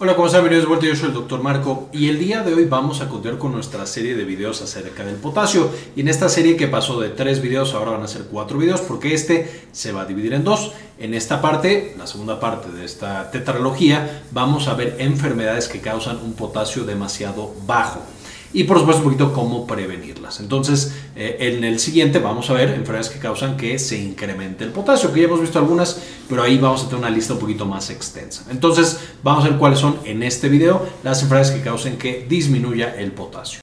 Hola, ¿cómo están? Bienvenidos de vuelta, yo soy el Dr. Marco y el día de hoy vamos a continuar con nuestra serie de videos acerca del potasio. Y en esta serie que pasó de tres videos, ahora van a ser cuatro videos porque este se va a dividir en dos. En esta parte, la segunda parte de esta tetralogía, vamos a ver enfermedades que causan un potasio demasiado bajo y por supuesto un poquito cómo prevenirlas. Entonces, eh, en el siguiente vamos a ver enfermedades que causan que se incremente el potasio, que ya hemos visto algunas, pero ahí vamos a tener una lista un poquito más extensa. Entonces, vamos a ver cuáles son en este video las enfermedades que causen que disminuya el potasio.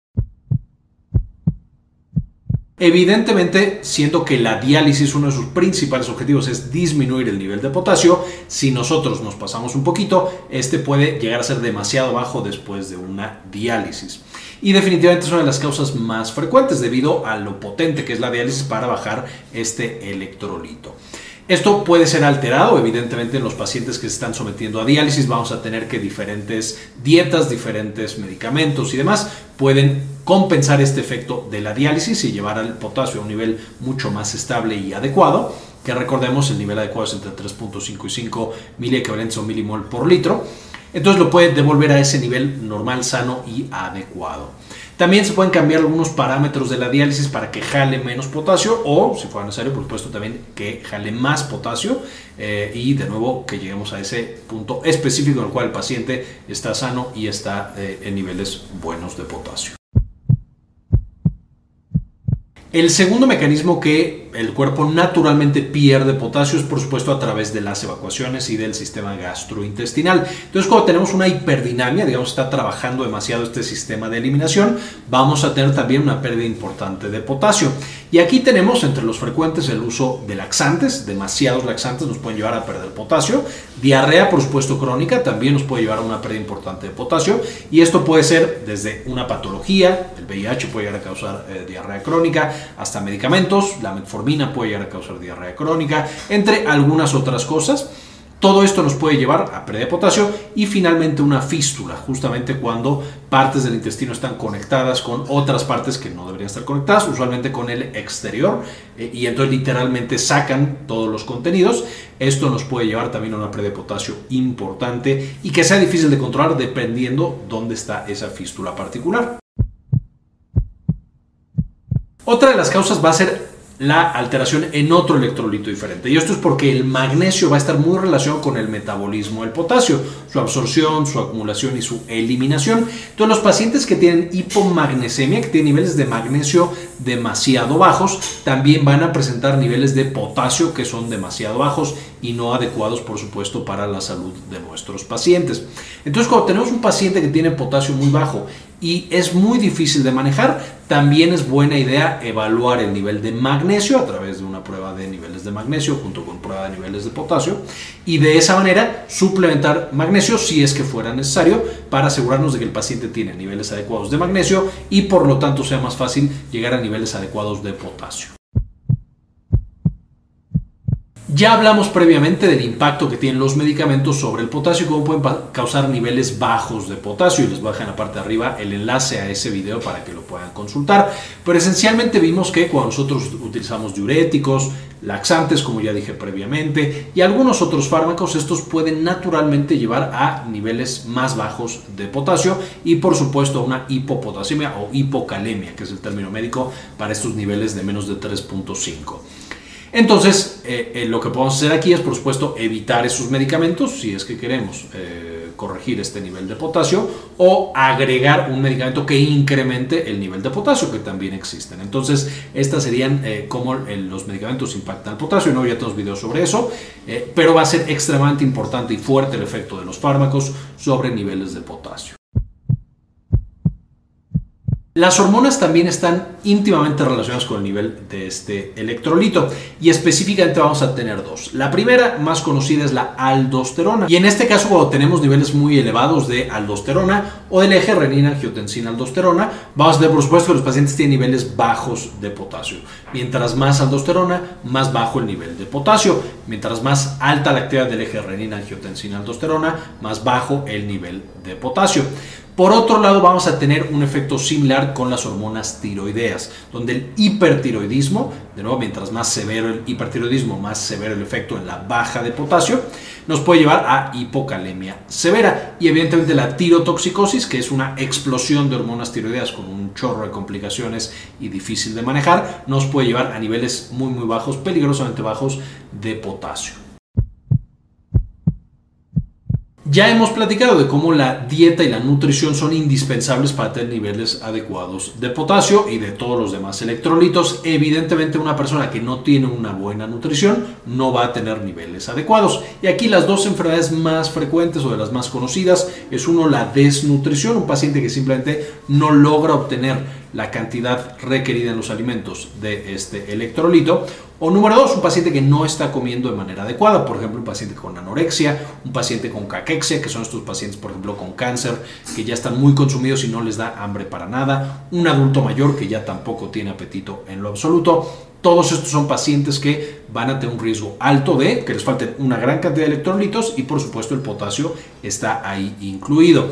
Evidentemente, siendo que la diálisis uno de sus principales objetivos es disminuir el nivel de potasio, si nosotros nos pasamos un poquito, este puede llegar a ser demasiado bajo después de una diálisis. Y definitivamente es una de las causas más frecuentes debido a lo potente que es la diálisis para bajar este electrolito. Esto puede ser alterado, evidentemente, en los pacientes que se están sometiendo a diálisis. Vamos a tener que diferentes dietas, diferentes medicamentos y demás pueden compensar este efecto de la diálisis y llevar al potasio a un nivel mucho más estable y adecuado. Que recordemos, el nivel adecuado es entre 3.5 y 5 miliequivalentes o milimol por litro. Entonces lo puede devolver a ese nivel normal, sano y adecuado. También se pueden cambiar algunos parámetros de la diálisis para que jale menos potasio o, si fuera necesario, por supuesto, también que jale más potasio eh, y de nuevo que lleguemos a ese punto específico en el cual el paciente está sano y está eh, en niveles buenos de potasio. El segundo mecanismo que el cuerpo naturalmente pierde potasio es por supuesto a través de las evacuaciones y del sistema gastrointestinal. Entonces cuando tenemos una hiperdinamia, digamos está trabajando demasiado este sistema de eliminación, vamos a tener también una pérdida importante de potasio. Y aquí tenemos entre los frecuentes el uso de laxantes, demasiados laxantes nos pueden llevar a perder potasio, diarrea por supuesto crónica también nos puede llevar a una pérdida importante de potasio y esto puede ser desde una patología, el VIH puede llegar a causar eh, diarrea crónica, hasta medicamentos, la metformina puede llegar a causar diarrea crónica, entre algunas otras cosas. Todo esto nos puede llevar a pérdida de potasio y finalmente una fístula, justamente cuando partes del intestino están conectadas con otras partes que no deberían estar conectadas, usualmente con el exterior, eh, y entonces literalmente sacan todos los contenidos. Esto nos puede llevar también a una pérdida de potasio importante y que sea difícil de controlar dependiendo dónde está esa fístula particular. Otra de las causas va a ser la alteración en otro electrolito diferente. Y esto es porque el magnesio va a estar muy relacionado con el metabolismo del potasio, su absorción, su acumulación y su eliminación. Entonces los pacientes que tienen hipomagnesemia, que tienen niveles de magnesio demasiado bajos, también van a presentar niveles de potasio que son demasiado bajos y no adecuados, por supuesto, para la salud de nuestros pacientes. Entonces cuando tenemos un paciente que tiene potasio muy bajo y es muy difícil de manejar, también es buena idea evaluar el nivel de magnesio a través de una prueba de niveles de magnesio junto con prueba de niveles de potasio y de esa manera suplementar magnesio si es que fuera necesario para asegurarnos de que el paciente tiene niveles adecuados de magnesio y por lo tanto sea más fácil llegar a niveles adecuados de potasio. Ya hablamos previamente del impacto que tienen los medicamentos sobre el potasio y cómo pueden causar niveles bajos de potasio. Les voy a dejar en la parte de arriba el enlace a ese video para que lo puedan consultar. Pero esencialmente vimos que cuando nosotros utilizamos diuréticos, laxantes, como ya dije previamente, y algunos otros fármacos, estos pueden naturalmente llevar a niveles más bajos de potasio y por supuesto a una hipopotasemia o hipocalemia, que es el término médico para estos niveles de menos de 3.5. Entonces, eh, eh, lo que podemos hacer aquí es, por supuesto, evitar esos medicamentos si es que queremos eh, corregir este nivel de potasio o agregar un medicamento que incremente el nivel de potasio, que también existen. Entonces, estas serían cómo los medicamentos impactan el potasio. No, ya tenemos videos sobre eso, pero va a ser extremadamente importante y fuerte el efecto de los fármacos sobre niveles de potasio. Las hormonas también están íntimamente relacionadas con el nivel de este electrolito y específicamente vamos a tener dos. La primera más conocida es la aldosterona y en este caso cuando tenemos niveles muy elevados de aldosterona o del eje renina, angiotensina, aldosterona, vamos a ver por supuesto que los pacientes tienen niveles bajos de potasio. Mientras más aldosterona, más bajo el nivel de potasio. Mientras más alta la actividad del eje renina, angiotensina, aldosterona, más bajo el nivel de potasio. Por otro lado, vamos a tener un efecto similar con las hormonas tiroideas, donde el hipertiroidismo, de nuevo, mientras más severo el hipertiroidismo, más severo el efecto en la baja de potasio, nos puede llevar a hipocalemia severa y evidentemente la tirotoxicosis, que es una explosión de hormonas tiroideas con un chorro de complicaciones y difícil de manejar, nos puede llevar a niveles muy muy bajos, peligrosamente bajos de potasio. Ya hemos platicado de cómo la dieta y la nutrición son indispensables para tener niveles adecuados de potasio y de todos los demás electrolitos. Evidentemente una persona que no tiene una buena nutrición no va a tener niveles adecuados. Y aquí las dos enfermedades más frecuentes o de las más conocidas es uno la desnutrición, un paciente que simplemente no logra obtener la cantidad requerida en los alimentos de este electrolito. O número dos, un paciente que no está comiendo de manera adecuada, por ejemplo, un paciente con anorexia, un paciente con caquexia, que son estos pacientes, por ejemplo, con cáncer, que ya están muy consumidos y no les da hambre para nada, un adulto mayor que ya tampoco tiene apetito en lo absoluto. Todos estos son pacientes que van a tener un riesgo alto de que les falten una gran cantidad de electrolitos y por supuesto el potasio está ahí incluido.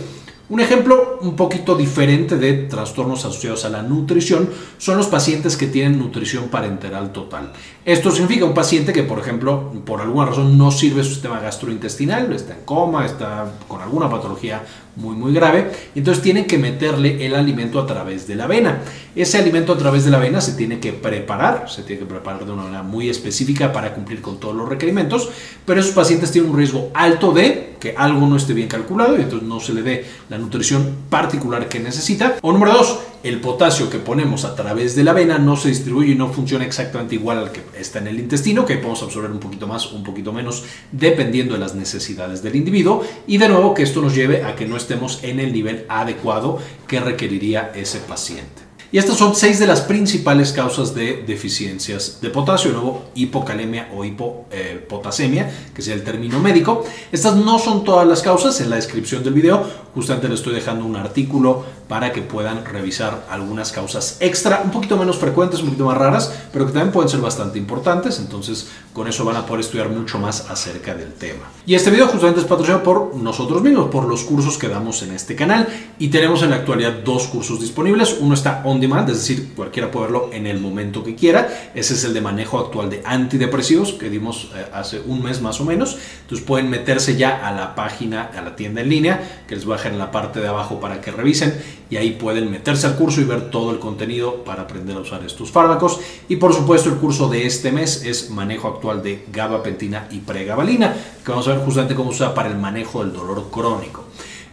Un ejemplo un poquito diferente de trastornos asociados a la nutrición son los pacientes que tienen nutrición parenteral total. Esto significa un paciente que, por ejemplo, por alguna razón no sirve su sistema gastrointestinal, está en coma, está con alguna patología muy muy grave, y entonces tienen que meterle el alimento a través de la vena. Ese alimento a través de la vena se tiene que preparar, se tiene que preparar de una manera muy específica para cumplir con todos los requerimientos, pero esos pacientes tienen un riesgo alto de que algo no esté bien calculado y entonces no se le dé la nutrición particular que necesita. O número dos, el potasio que ponemos a través de la vena no se distribuye y no funciona exactamente igual al que está en el intestino, que podemos absorber un poquito más un poquito menos dependiendo de las necesidades del individuo. Y de nuevo que esto nos lleve a que no estemos en el nivel adecuado que requeriría ese paciente. Y estas son seis de las principales causas de deficiencias de potasio, nuevo hipocalemia o hipopotasemia, que es el término médico. Estas no son todas las causas, en la descripción del video justamente les estoy dejando un artículo para que puedan revisar algunas causas extra, un poquito menos frecuentes, un poquito más raras, pero que también pueden ser bastante importantes, entonces con eso van a poder estudiar mucho más acerca del tema. Y este video justamente es patrocinado por nosotros mismos, por los cursos que damos en este canal y tenemos en la actualidad dos cursos disponibles, uno está on es decir, cualquiera puede verlo en el momento que quiera, ese es el de manejo actual de antidepresivos que dimos eh, hace un mes más o menos, entonces pueden meterse ya a la página, a la tienda en línea, que les voy a dejar en la parte de abajo para que revisen y ahí pueden meterse al curso y ver todo el contenido para aprender a usar estos fármacos. Y por supuesto el curso de este mes es manejo actual de gabapentina y pregabalina, que vamos a ver justamente cómo se usa para el manejo del dolor crónico.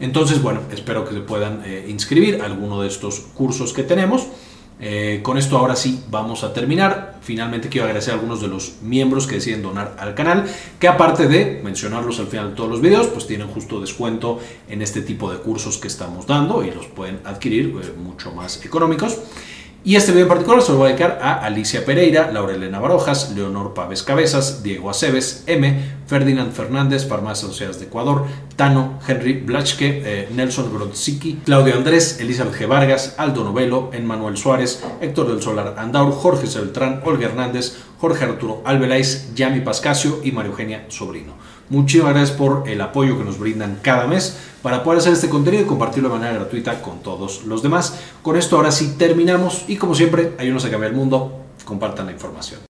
Entonces, bueno, espero que se puedan eh, inscribir a alguno de estos cursos que tenemos. Eh, con esto ahora sí vamos a terminar. Finalmente quiero agradecer a algunos de los miembros que deciden donar al canal, que aparte de mencionarlos al final de todos los videos, pues tienen justo descuento en este tipo de cursos que estamos dando y los pueden adquirir eh, mucho más económicos. Y este video en particular se lo voy a dedicar a Alicia Pereira, Laurelena Barojas, Leonor Pávez Cabezas, Diego Aceves, M, Ferdinand Fernández, Farmacias Asociadas de Ecuador, Tano, Henry Blachke, eh, Nelson Grodzicki, Claudio Andrés, Elizabeth G. Vargas, Aldo Novelo, Emmanuel Suárez, Héctor del Solar Andaur, Jorge Sebeltrán, Olga Hernández, Jorge Arturo Albeláis, Yami Pascasio y María Eugenia Sobrino. Muchísimas gracias por el apoyo que nos brindan cada mes para poder hacer este contenido y compartirlo de manera gratuita con todos los demás. Con esto ahora sí terminamos y como siempre, ayúdenos a cambiar el mundo, compartan la información.